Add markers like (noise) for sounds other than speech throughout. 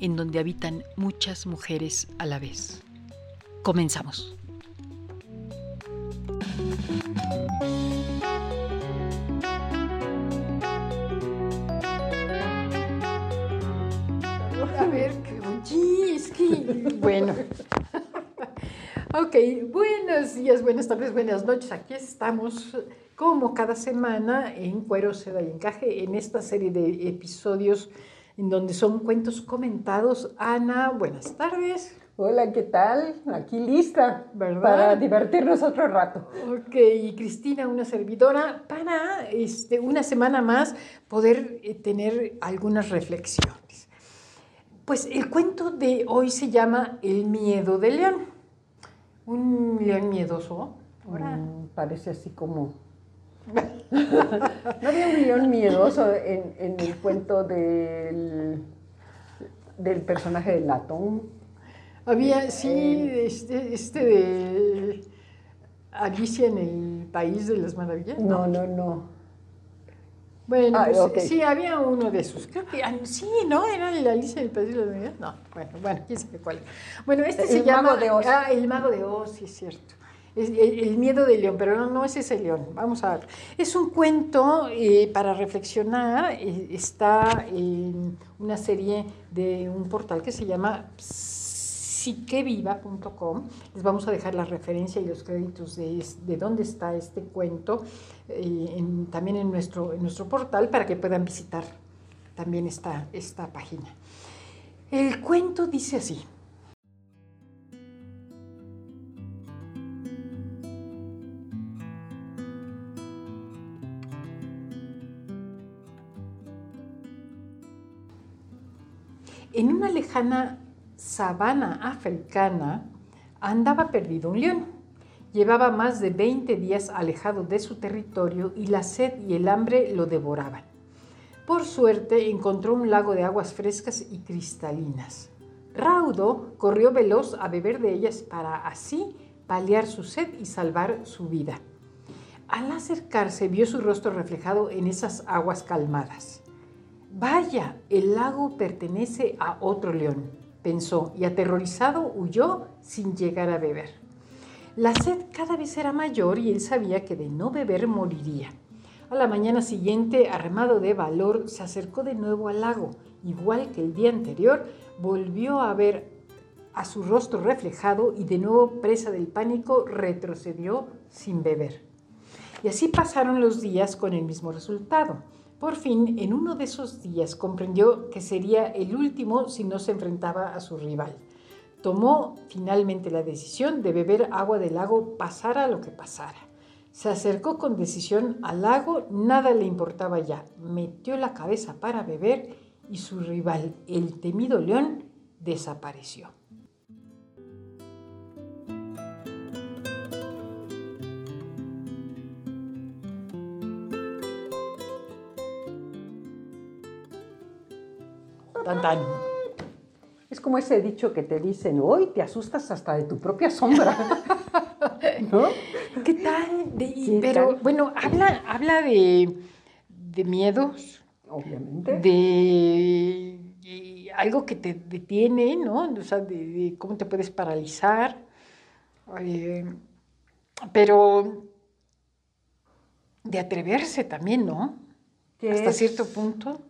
en donde habitan muchas mujeres a la vez. Comenzamos. A ver, sí, es que, bueno. (laughs) Ok, buenos días, buenas tardes, buenas noches. Aquí estamos como cada semana en Cuero, Seda y Encaje, en esta serie de episodios en donde son cuentos comentados. Ana, buenas tardes. Hola, ¿qué tal? Aquí lista, ¿verdad? Para divertirnos otro rato. Ok, y Cristina, una servidora, para este, una semana más poder eh, tener algunas reflexiones. Pues el cuento de hoy se llama El miedo del león un león miedoso. Mm, parece así como... (laughs) ¿No había un león miedoso en, el cuento del, del personaje de Latón? Había, sí, eh, este, este, de Alicia en el País de las Maravillas. No, no, no. Bueno, ah, pues, sí, había uno de esos. Creo que ah, sí, ¿no? Era la Alicia del País de las Maravillas. No, bueno, bueno, quién sabe cuál. Bueno, este se llama. de Oz. Ah, el Mago de Oz, sí es cierto. El, miedo del león, pero no, es ese león. Vamos a ver. Es un cuento eh, para reflexionar. Eh, está en una serie de un portal que se llama psiqueviva.com. Les vamos a dejar la referencia y los créditos de, de dónde está este cuento eh, también en nuestro, en nuestro portal para que puedan visitar también esta, esta página. El cuento dice así. En una lejana sabana africana andaba perdido un león. Llevaba más de 20 días alejado de su territorio y la sed y el hambre lo devoraban. Por suerte encontró un lago de aguas frescas y cristalinas. Raudo corrió veloz a beber de ellas para así paliar su sed y salvar su vida. Al acercarse vio su rostro reflejado en esas aguas calmadas. Vaya, el lago pertenece a otro león pensó, y aterrorizado huyó sin llegar a beber. La sed cada vez era mayor y él sabía que de no beber moriría. A la mañana siguiente, armado de valor, se acercó de nuevo al lago. Igual que el día anterior, volvió a ver a su rostro reflejado y de nuevo presa del pánico retrocedió sin beber. Y así pasaron los días con el mismo resultado. Por fin, en uno de esos días comprendió que sería el último si no se enfrentaba a su rival. Tomó finalmente la decisión de beber agua del lago pasara lo que pasara. Se acercó con decisión al lago, nada le importaba ya. Metió la cabeza para beber y su rival, el temido león, desapareció. Es como ese dicho que te dicen, hoy te asustas hasta de tu propia sombra. (laughs) ¿No? ¿Qué tal? pero bueno, habla, habla de, miedos. Obviamente. De, algo que te detiene, ¿no? O sea, de, cómo te puedes paralizar. Eh, pero de atreverse también, ¿no? Hasta cierto punto.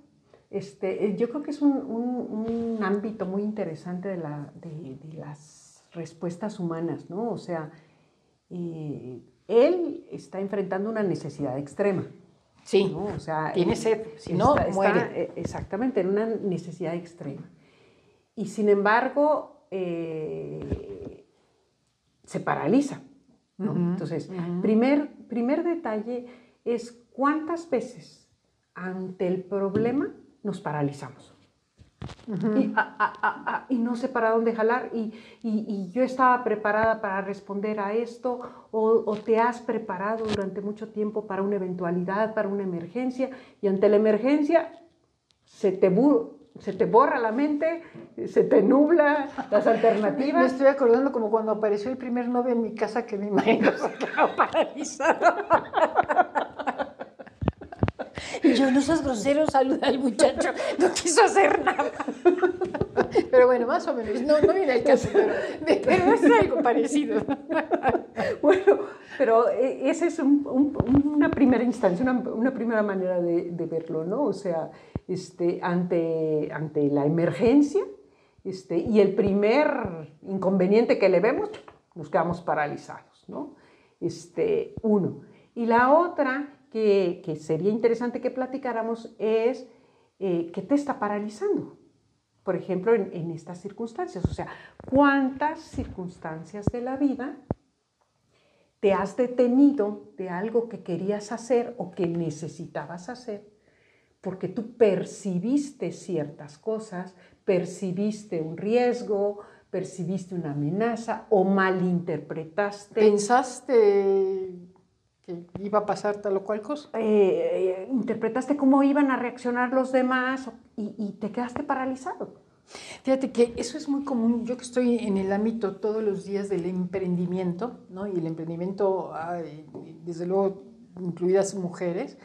Este, eh, yo creo que es un, un, ámbito muy interesante de, la, de, las respuestas humanas, ¿no? O sea, eh, él está enfrentando una necesidad extrema. Sí, o sea, tiene sed, si no, muere. exactamente, en una necesidad extrema. Y sin embargo, se paraliza. Entonces, primer, primer detalle es cuántas veces ante el problema nos paralizamos. y, no sé para dónde jalar y, yo estaba preparada para responder a esto o, te has preparado durante mucho tiempo para una eventualidad, para una emergencia y ante la emergencia se te, se te borra la mente, se te nubla las alternativas. Me estoy acordando como cuando apareció el primer novio en mi casa que mi marido se quedó (laughs) paralizado. Y yo, no seas grosero, saluda al muchacho, no quiso hacer nada. Pero bueno, más o menos, no, no viene el caso, pero, es algo parecido. Bueno, pero eh, esa es una primera instancia, una, primera manera de, de, verlo, ¿no? O sea, este, ante, ante la emergencia este, y el primer inconveniente que le vemos, nos quedamos paralizados, ¿no? Este, uno. Y la otra que, que sería interesante que platicáramos es eh, qué te está paralizando. Por ejemplo, en, en estas circunstancias. O sea, ¿cuántas circunstancias de la vida te has detenido de algo que querías hacer o que necesitabas hacer porque tú percibiste ciertas cosas, percibiste un riesgo, percibiste una amenaza o malinterpretaste. ¿Pensaste que iba a pasar tal o cual cosa? Eh, eh, interpretaste cómo iban a reaccionar los demás y, te quedaste paralizado. Fíjate que eso es muy común. Yo que estoy en el ámbito todos los días del emprendimiento, ¿no? y el emprendimiento, desde luego, incluidas mujeres,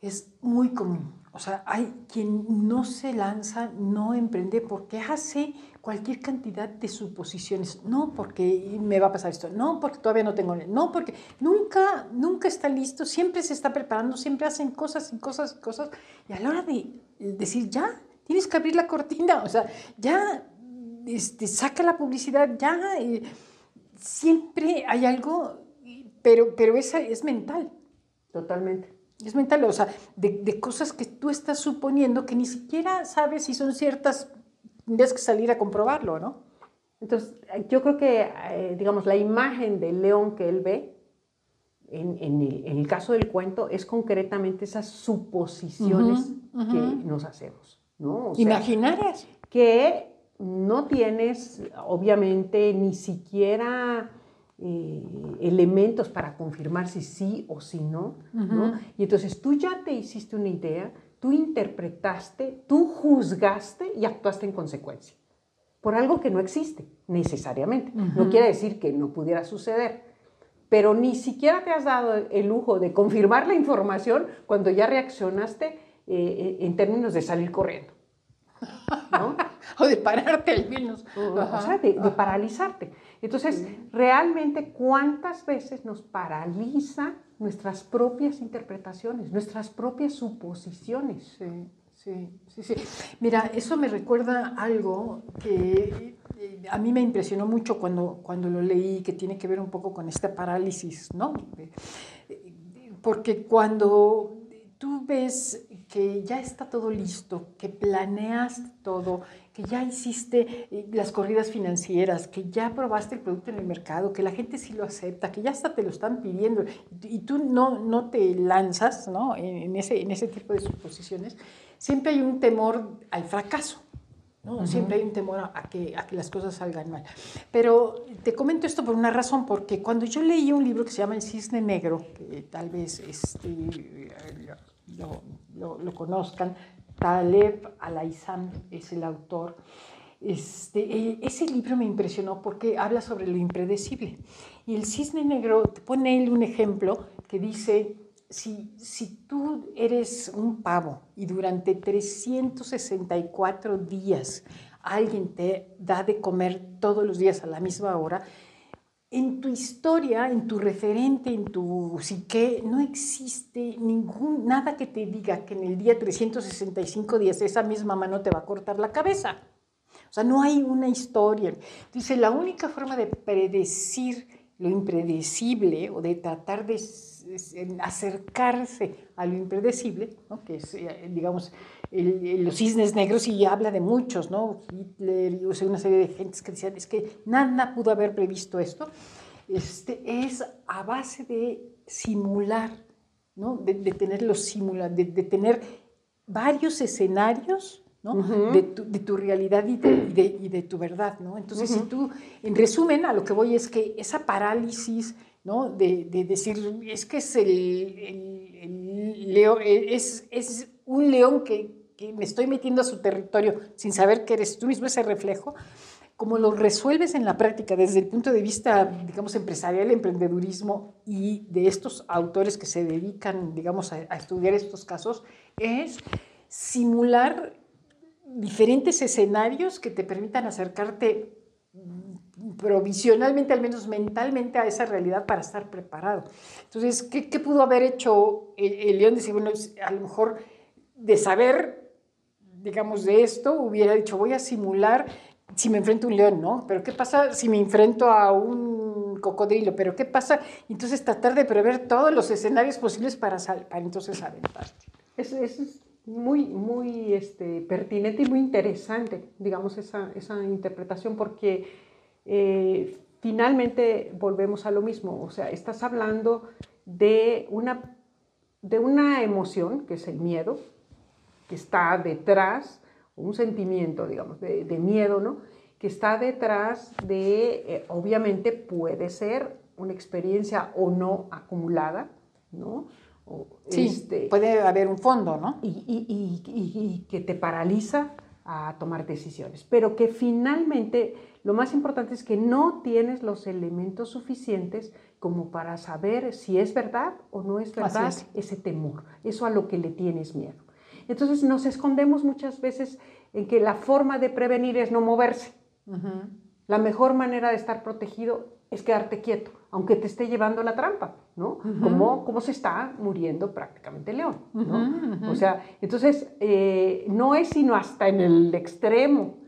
es muy común. O sea, hay quien no se lanza, no emprende porque hace cualquier cantidad de suposiciones. No porque me va a pasar esto, no porque todavía no tengo, no porque nunca, nunca está listo, siempre se está preparando, siempre hacen cosas y cosas y cosas. Y a la hora de decir, ya, tienes que abrir la cortina, o sea, ya, este, saca la publicidad, ya, siempre hay algo, pero, pero esa es mental. Totalmente. Es mental, o sea, de, cosas que tú estás suponiendo que ni siquiera sabes si son ciertas, tendrías que salir a comprobarlo, ¿no? Entonces, yo creo que, eh, digamos, la imagen del león que él ve, en, el, caso del cuento, es concretamente esas suposiciones que nos hacemos, ¿no? Imaginarias. Que no tienes, obviamente, ni siquiera eh, elementos para confirmar si sí o si no, no, Y entonces tú ya te hiciste una idea, tú interpretaste, tú juzgaste y actuaste en consecuencia, por algo que no existe necesariamente. No quiere decir que no pudiera suceder, pero ni siquiera te has dado el lujo de confirmar la información cuando ya reaccionaste eh, eh, en términos de salir corriendo. (laughs) o de pararte al menos. O, sea, de, paralizarte. Entonces, realmente, ¿cuántas veces nos paraliza nuestras propias interpretaciones, nuestras propias suposiciones? Sí, sí, sí, sí. Mira, eso me recuerda algo que eh, a mí me impresionó mucho cuando, cuando lo leí, que tiene que ver un poco con esta parálisis, ¿no? Porque cuando tú ves que ya está todo listo, que planeaste todo, que ya hiciste eh, las corridas financieras, que ya probaste el producto en el mercado, que la gente sí lo acepta, que ya hasta te lo están pidiendo y tú no, no te lanzas ¿no? En, ese, en ese tipo de suposiciones, siempre hay un temor al fracaso. ¿no? Siempre hay un temor a que, a que las cosas salgan mal. Pero te comento esto por una razón, porque cuando yo leí un libro que se llama El Cisne Negro, que tal vez este, lo, lo, conozcan, Taleb Alaizam es el autor. Este, ese libro me impresionó porque habla sobre lo impredecible. Y el cisne negro te pone él un ejemplo que dice, si, si tú eres un pavo y durante 364 días alguien te da de comer todos los días a la misma hora, en tu historia, en tu referente, en tu psique, no existe ningún, nada que te diga que en el día 365 días esa misma mano te va a cortar la cabeza. O sea, no hay una historia. Dice, la única forma de predecir lo impredecible o de tratar de acercarse a lo impredecible, que es, eh, digamos, los cisnes negros y habla de muchos, ¿no? Hitler y una serie de gentes que decían, es que nada pudo haber previsto esto, este, es a base de simular, ¿no? De, tener los simula, de, tener varios escenarios ¿no? de, tu, realidad y de, y de, tu verdad. ¿no? Entonces, si tú, en resumen, a lo que voy es que esa parálisis ¿no? de, decir, es que es, el, el, león, es, es un león que, me estoy metiendo a su territorio sin saber que eres tú mismo ese reflejo, como lo resuelves en la práctica desde el punto de vista, digamos, empresarial, emprendedurismo y de estos autores que se dedican, digamos, a, estudiar estos casos, es simular diferentes escenarios que te permitan acercarte provisionalmente, al menos mentalmente, a esa realidad para estar preparado. Entonces, ¿qué, pudo haber hecho el, el león? Decir, bueno, a lo mejor de saber digamos, de esto, hubiera dicho, voy a simular si me enfrento a un león, ¿no? Pero ¿qué pasa si me enfrento a un cocodrilo? ¿Pero qué pasa? Entonces tratar de prever todos los escenarios posibles para, para entonces aventarte. Eso, es muy, muy este, pertinente y muy interesante, digamos, esa, esa interpretación, porque eh, finalmente volvemos a lo mismo, o sea, estás hablando de una, de una emoción, que es el miedo, que está detrás, un sentimiento, digamos, de, miedo, ¿no? Que está detrás de, eh, obviamente puede ser una experiencia o no acumulada, ¿no? sí, este, puede haber un fondo, ¿no? Y, que te paraliza a tomar decisiones, pero que finalmente lo más importante es que no tienes los elementos suficientes como para saber si es verdad o no es verdad ese temor, eso a lo que le tienes miedo. Entonces nos escondemos muchas veces en que la forma de prevenir es no moverse. La mejor manera de estar protegido es quedarte quieto, aunque te esté llevando la trampa, ¿no? como, se está muriendo prácticamente león, ¿no? O sea, entonces eh, no es sino hasta en el extremo,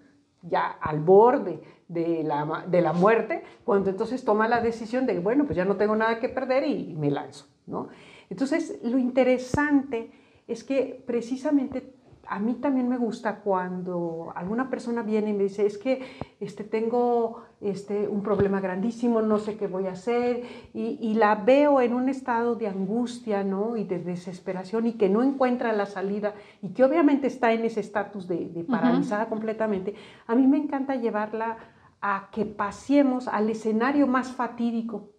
ya al borde de la, de la muerte, cuando entonces toma la decisión de, bueno, pues ya no tengo nada que perder y me lanzo, ¿no? Entonces, lo interesante es que precisamente a mí también me gusta cuando alguna persona viene y me dice, es que este, tengo este, un problema grandísimo, no sé qué voy a hacer, y, la veo en un estado de angustia ¿no? y de desesperación y que no encuentra la salida y que obviamente está en ese estatus de, de paralizada completamente, a mí me encanta llevarla a que pasemos al escenario más fatídico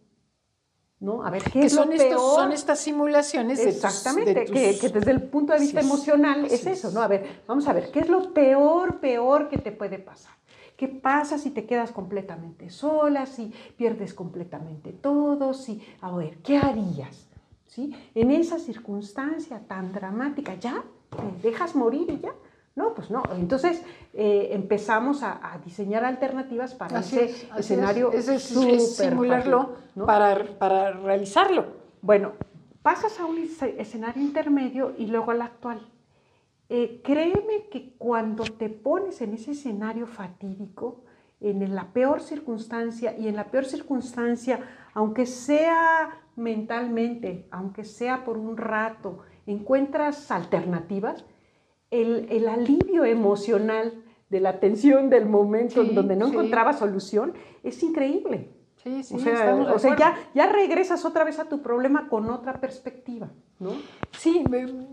¿no? A ver, ¿qué es son lo peor? son estas simulaciones Exactamente, que, que, desde el punto de vista emocional es eso, ¿no? A ver, vamos a ver, ¿qué es lo peor, peor que te puede pasar? ¿Qué pasa si te quedas completamente sola, si pierdes completamente todo? Si, a ver, ¿qué harías? ¿Sí? En esa circunstancia tan dramática, ¿ya? ¿Te dejas morir y ya? No, pues no. Entonces eh, empezamos a, diseñar alternativas para ese escenario. Es, es, simularlo para, realizarlo. Bueno, pasas a un escenario intermedio y luego al actual. Eh, créeme que cuando te pones en ese escenario fatídico, en la peor circunstancia y en la peor circunstancia, aunque sea mentalmente, aunque sea por un rato, encuentras alternativas, el, alivio emocional de la tensión del momento en donde no encontraba solución es increíble. Sí, sí, o sea, ya, ya regresas otra vez a tu problema con otra perspectiva, ¿no? Sí,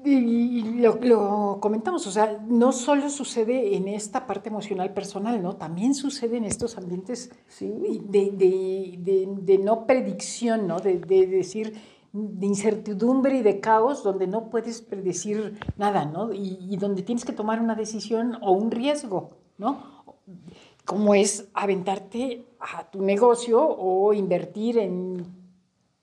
y lo, comentamos, o sea, no solo sucede en esta parte emocional personal, ¿no? También sucede en estos ambientes de, de, no predicción, ¿no? De, decir, de incertidumbre y de caos donde no puedes predecir nada, ¿no? Y, donde tienes que tomar una decisión o un riesgo, ¿no? Como es aventarte a tu negocio o invertir en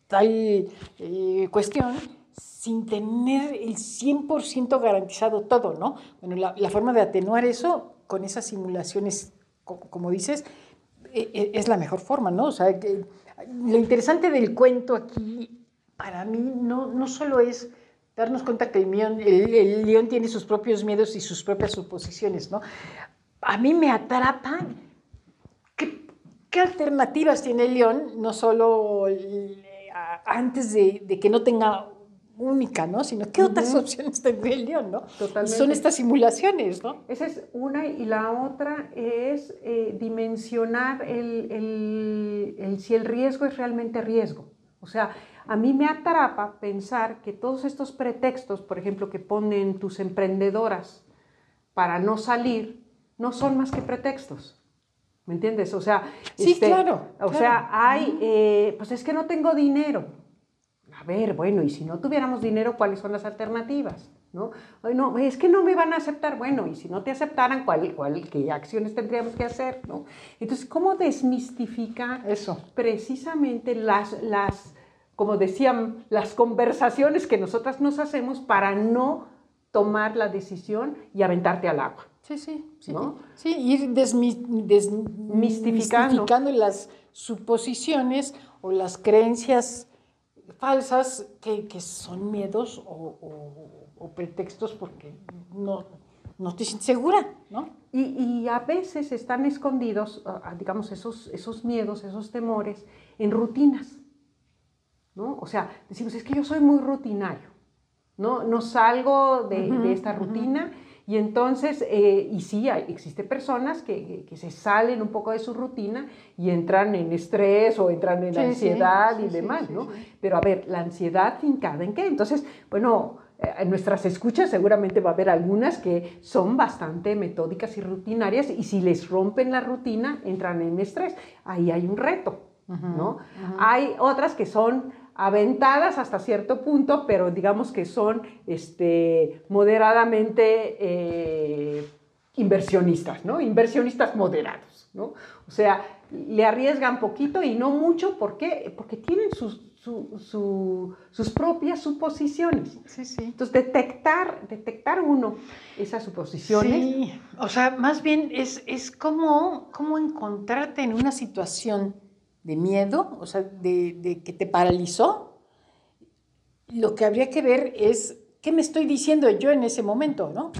tal eh, cuestión sin tener el 100% garantizado todo, ¿no? Bueno, la, forma de atenuar eso con esas simulaciones, como dices, e- e- es la mejor forma, ¿no? O sea, lo interesante del cuento aquí, para mí, no, no solo es darnos cuenta que el, león, el, el león tiene sus propios miedos y sus propias suposiciones, ¿no? A mí me atrapa qué, qué alternativas tiene el león, no solo antes de, de que no tenga única, ¿no? Sino qué otras opciones tendría el león, ¿no? Totalmente. Son estas simulaciones, ¿no? Esa es una y la otra es eh, dimensionar el, el- el- si el riesgo es realmente riesgo. O sea, a mí me atrapa pensar que todos estos pretextos, por ejemplo, que ponen tus emprendedoras para no salir, no son más que pretextos. ¿Me entiendes? O sea, Sí, claro, O claro. sea, hay, eh, pues es que no tengo dinero. A ver, bueno, y si no tuviéramos dinero, ¿cuáles son las alternativas? ¿No? No, es que no me van a aceptar. Bueno, y si no te aceptaran, ¿cuál, cuál, ¿qué acciones tendríamos que hacer? ¿no? Entonces, ¿cómo desmistifica Eso. precisamente las, las, como decían, las conversaciones que nosotras nos hacemos para no tomar la decisión y aventarte al agua? Sí, sí, sí. ¿No? Sí, ir desmi- Mistificando. desmistificando las suposiciones o las creencias falsas que, que son miedos o, o- o pretextos porque no, no te sientes segura, ¿no? Y, y a veces están escondidos, ah, digamos, esos, esos miedos, esos temores en rutinas. ¿No? O sea, decimos, es que yo soy muy rutinario, ¿no? No salgo de, de esta rutina y entonces, eh, y sí, hay, existe personas que, que- se salen un poco de su rutina y entran en estrés o entran en Sí, ansiedad sí, y sí, demás, ¿no? Pero a ver, la ansiedad fincada en qué? Entonces, bueno, eh, en nuestras escuchas seguramente va a haber algunas que son bastante metódicas y rutinarias y si les rompen la rutina entran en estrés. Ahí hay un reto, ¿no? Hay otras que son aventadas hasta cierto punto, pero digamos que son este, moderadamente eh, inversionistas, ¿no? Inversionistas moderados, ¿no? O sea, le arriesgan poquito y no mucho, ¿por qué? Porque tienen sus, su- su- sus propias suposiciones. Sí, sí. Entonces, detectar, detectar uno esas suposiciones. Sí, o sea, más bien es, es como, como encontrarte en una situación de miedo, o sea, de, de que te paralizó. Lo que habría que ver es qué me estoy diciendo yo en ese momento, ¿no?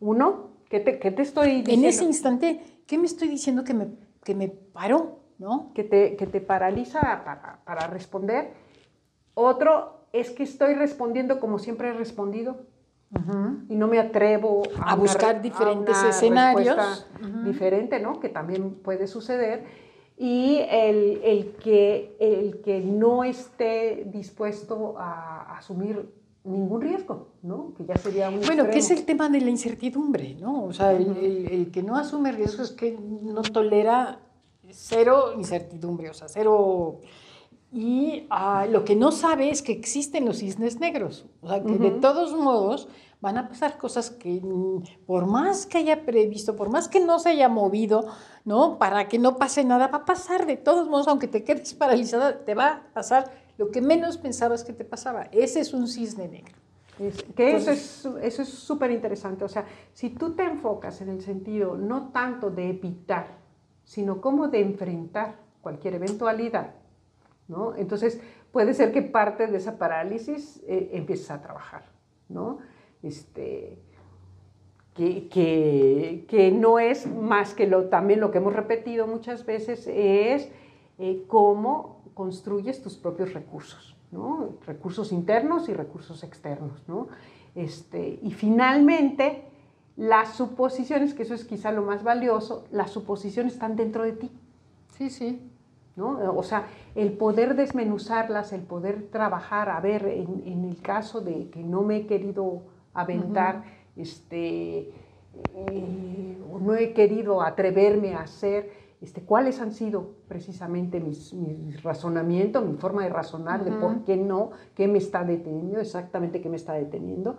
Uno, ¿qué te, qué te estoy diciendo? En ese instante, ¿qué me estoy diciendo que me, que me paró, ¿no? que te, que te paraliza para, para responder. Otro es que estoy respondiendo como siempre he respondido y no me atrevo A buscar re- diferentes una escenarios. diferente, ¿no? Que también puede suceder. Y el, el que, el que no esté dispuesto a asumir ningún riesgo, ¿no? Que ya sería un Bueno, que es extremo. el tema de la incertidumbre, ¿no? O sea, el, el- el que no asume riesgos es que no tolera cero incertidumbre, o sea, cero... Y ah, lo que no sabe es que existen los cisnes negros, o sea, que de todos modos van a pasar cosas que mm, por más que haya previsto, por más que no se haya movido, ¿no? Para que no pase nada, va a pasar de todos modos, aunque te quedes paralizada, te va a pasar lo que menos pensabas que te pasaba. Ese es un cisne negro. Es- que eso Entonces- es eso es súper interesante. O sea, si tú te enfocas en el sentido no tanto de evitar, sino como de enfrentar cualquier eventualidad, ¿no? Entonces puede ser que parte de esa parálisis eh, empieces a trabajar, ¿no? Este, que, que- que no es más que lo, también lo que hemos repetido muchas veces, es eh, cómo construyes tus propios recursos, ¿no? recursos internos y recursos externos. ¿no? Este, y finalmente, las suposiciones, que eso es quizá lo más valioso, las suposiciones están dentro de ti. Sí, sí. ¿no? O sea, el poder desmenuzarlas, el poder trabajar, a ver, en, en el caso de que no me he querido aventar, este, eh, o no he querido atreverme a hacer, este, cuáles han sido precisamente mis, mis razonamientos, mi forma de razonar, de por qué no, qué me está deteniendo, exactamente qué me está deteniendo.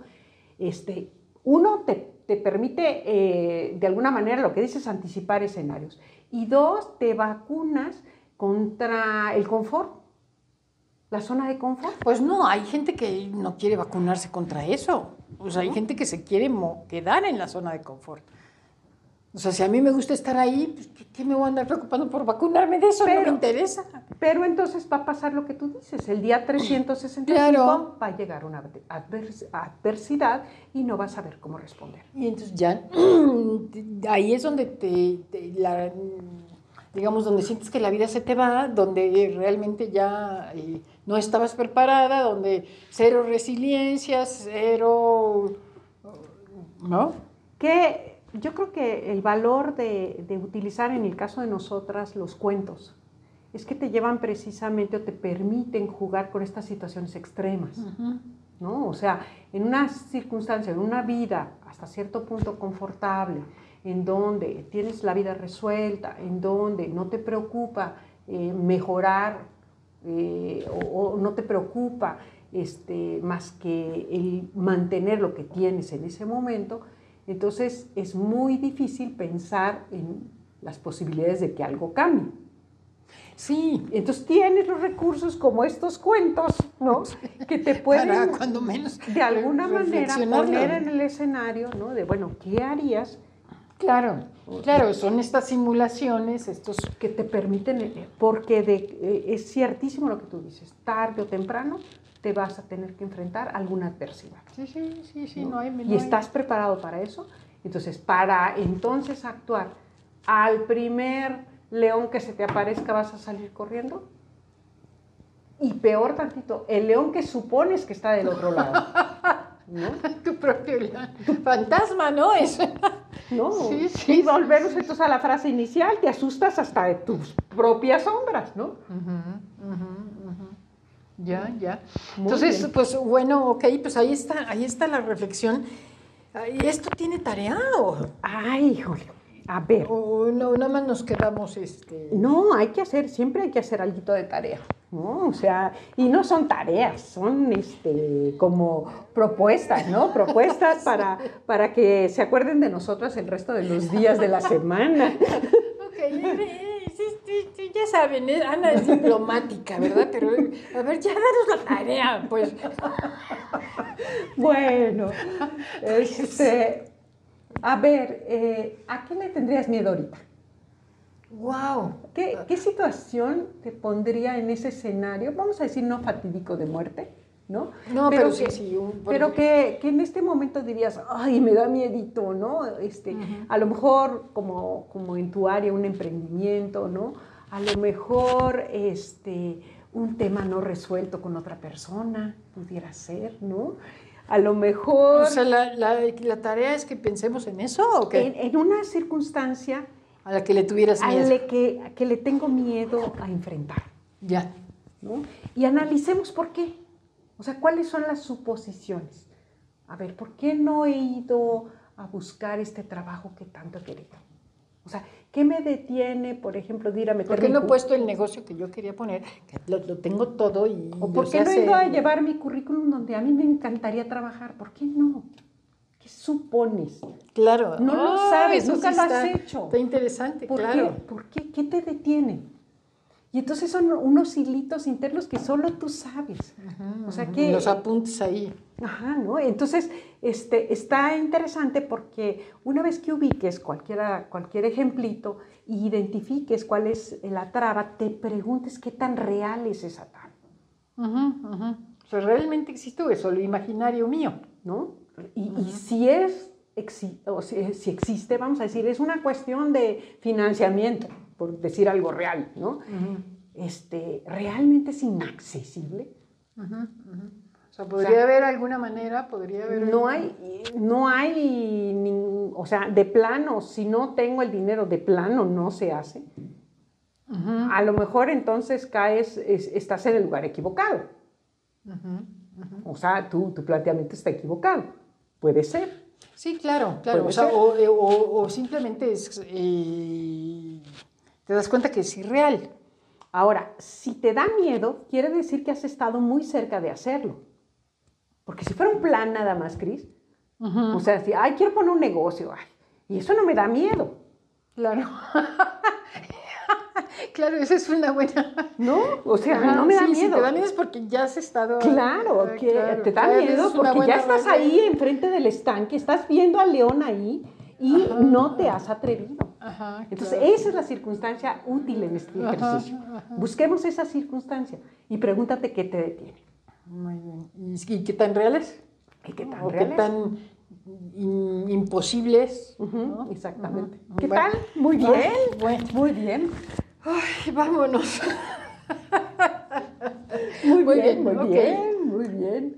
Este, uno, te, te permite, eh, de alguna manera, lo que dices, anticipar escenarios. Y dos, te vacunas contra el confort, la zona de confort. Pues no, hay gente que no quiere vacunarse contra eso. O sea, hay gente que se quiere quedar en la zona de confort. O sea, si a mí me gusta estar ahí, pues, ¿qué, qué me voy a andar preocupando por vacunarme de eso? no me Pero- interesa. Pero entonces va a pasar lo que tú dices. El día 365 Claro. va a llegar una advers- adversidad y no vas a saber cómo responder. Y entonces ya, (clears throat) ahí es donde te, te- la- digamos, donde sientes que la vida se te va, donde realmente ya eh, no estabas preparada, donde cero resiliencia, cero, ¿no? Que yo creo que el valor de, de utilizar en el caso de nosotras los cuentos es que te llevan precisamente o te permiten jugar con estas situaciones extremas. ¿no? O sea, en una circunstancia, en una vida hasta cierto punto confortable, en donde tienes la vida resuelta, en donde no te preocupa eh, mejorar eh, o, o no te preocupa este, más que el mantener lo que tienes en ese momento, entonces es muy difícil pensar en las posibilidades de que algo cambie. Sí, Entonces tienes los recursos como estos cuentos, ¿no? (laughs) Que te pueden para cuando menos de alguna manera poner en el escenario, ¿no? De, bueno, ¿qué harías Claro, claro, son estas simulaciones, estos... que te permiten, eh, porque de, eh, es ciertísimo lo que tú dices, tarde o temprano te vas a tener que enfrentar a alguna adversidad. Sí, sí, sí, sí, ¿no? no hay... no y hay- estás preparado para eso. Entonces, para entonces actuar al primer león que se te aparezca, vas a salir corriendo. Y peor tantito, el león que supones que está del otro lado. ¿no? (laughs) Tu propio león. fantasma, ¿no? Es... (laughs) ¿no? Sí, sí, y sí, volvemos entonces a la frase inicial, te asustas hasta de tus propias sombras, ¿no? Ya, ya. Muy Entonces, bien. pues bueno, ok, pues ahí está, ahí está la reflexión. ¿Esto tiene tarea o, Ay, híjole, a ver, o no, nada más nos quedamos este? no, hay que hacer, siempre hay que hacer algo de tarea, ¿no? O sea, y no son tareas, son este, como propuestas, ¿no? Propuestas (laughs) para, para que se acuerden de nosotros el resto de los días de la (laughs) semana. Ok, eh, sí, sí, sí, ya saben, eh, Ana es diplomática, ¿verdad? Pero, a ver, ya danos la tarea, pues. Bueno, (laughs) este, a ver, eh, ¿a qué le tendrías miedo ahorita? Wow. ¿Qué, qué situación te pondría en ese escenario? Vamos a decir no fatídico de muerte, ¿no? No, pero, sí, que, sí. un- Pero que, que en este momento dirías, ay, me da miedito, ¿no? Este, A lo mejor como, como en tu área un emprendimiento, ¿no? A lo mejor este, un tema no resuelto con otra persona, pudiera ser, ¿no? A lo mejor O sea, la, la, la tarea es que pensemos en eso o qué? en, en una circunstancia A la que le tuvieras a miedo. la que, a que le tengo miedo a enfrentar. Ya. ¿no? Y analicemos por qué. O sea, cuáles son las suposiciones. A ver, ¿por qué no he ido a buscar este trabajo que tanto he querido? O sea, ¿qué me detiene, por ejemplo, de ir a meter ¿Por qué mi no he puesto el negocio que yo quería poner? Que lo, lo tengo todo y... ¿O por qué no he ido a llevar mi currículum donde a mí me encantaría trabajar? ¿Por qué no? ¿Qué supones? Claro. No lo Ah, sabes, nunca sí lo has está- hecho. Está interesante, ¿Por claro. qué? ¿Por qué? ¿Qué te detiene? Y entonces son unos hilitos internos que solo tú sabes. O sea que... Los apuntes ahí. Ajá, ¿no? Entonces, este, está interesante porque una vez que ubiques cualquiera, cualquier ejemplito e identifiques cuál es la traba, te preguntes qué tan real es esa traba, Ujú, ujú. O sea, realmente existe eso, lo imaginario mío. ¿no? Y, y si es, exi- o si, si existe, vamos a decir, es una cuestión de financiamiento, por decir algo real, ¿no? Este, ¿Realmente es inaccesible? O sea, podría haber alguna manera, podría haber... No hay, no hay, o sea, de plano, si no tengo el dinero, de plano no se hace. A lo mejor entonces caes, es- estás en el lugar equivocado. O sea, tu, tu planteamiento está equivocado. Puede ser. Sí, claro, claro. Puede O, sea, ser. o, eh, o- o simplemente es, eh, te das cuenta que es irreal. Ahora, si te da miedo, quiere decir que has estado muy cerca de hacerlo. Porque si fuera un plan nada más, Cris, o sea, si, ay, quiero poner un negocio, ay, y eso no me da miedo, Claro. (laughs) claro, esa es una buena... (laughs) ¿no? O sea, Ajá, no me da sí, miedo. Si te da miedo es porque ya has estado... Claro, Ah, que claro, te da claro, miedo es porque ya estás razón. ahí enfrente del estanque, estás viendo al león ahí y Ajá. no te has atrevido. Ajá, Entonces, claro. esa es la circunstancia útil en este ejercicio. Busquemos esa circunstancia y pregúntate qué te detiene. Muy bien. ¿Y, qué tan reales? ¿Y qué tan ¿O qué tan in- imposibles? Exactamente. Ujú. ¿Qué Bueno. tal? Muy bien. Ay, bueno. Muy bien. Ay, vámonos. (laughs) Muy, Muy bien, bien, muy bien, muy bien.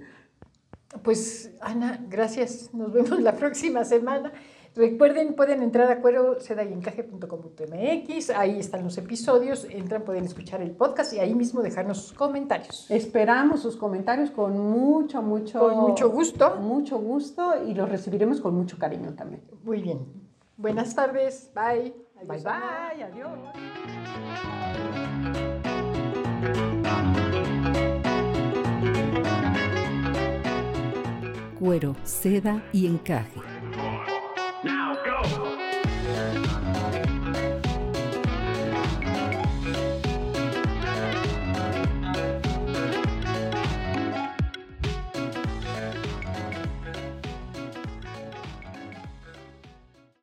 Pues Ana, gracias. Nos vemos la próxima semana. Recuerden, pueden entrar a cuero encaje.com.mx, ahí están los episodios, entran, pueden escuchar el podcast y ahí mismo dejarnos sus comentarios. Esperamos sus comentarios con mucho, mucho, Con mucho gusto. mucho gusto y los recibiremos con mucho cariño también. Muy bien. Buenas tardes. Bye. Bye bye, adiós. Cuero, seda y encaje.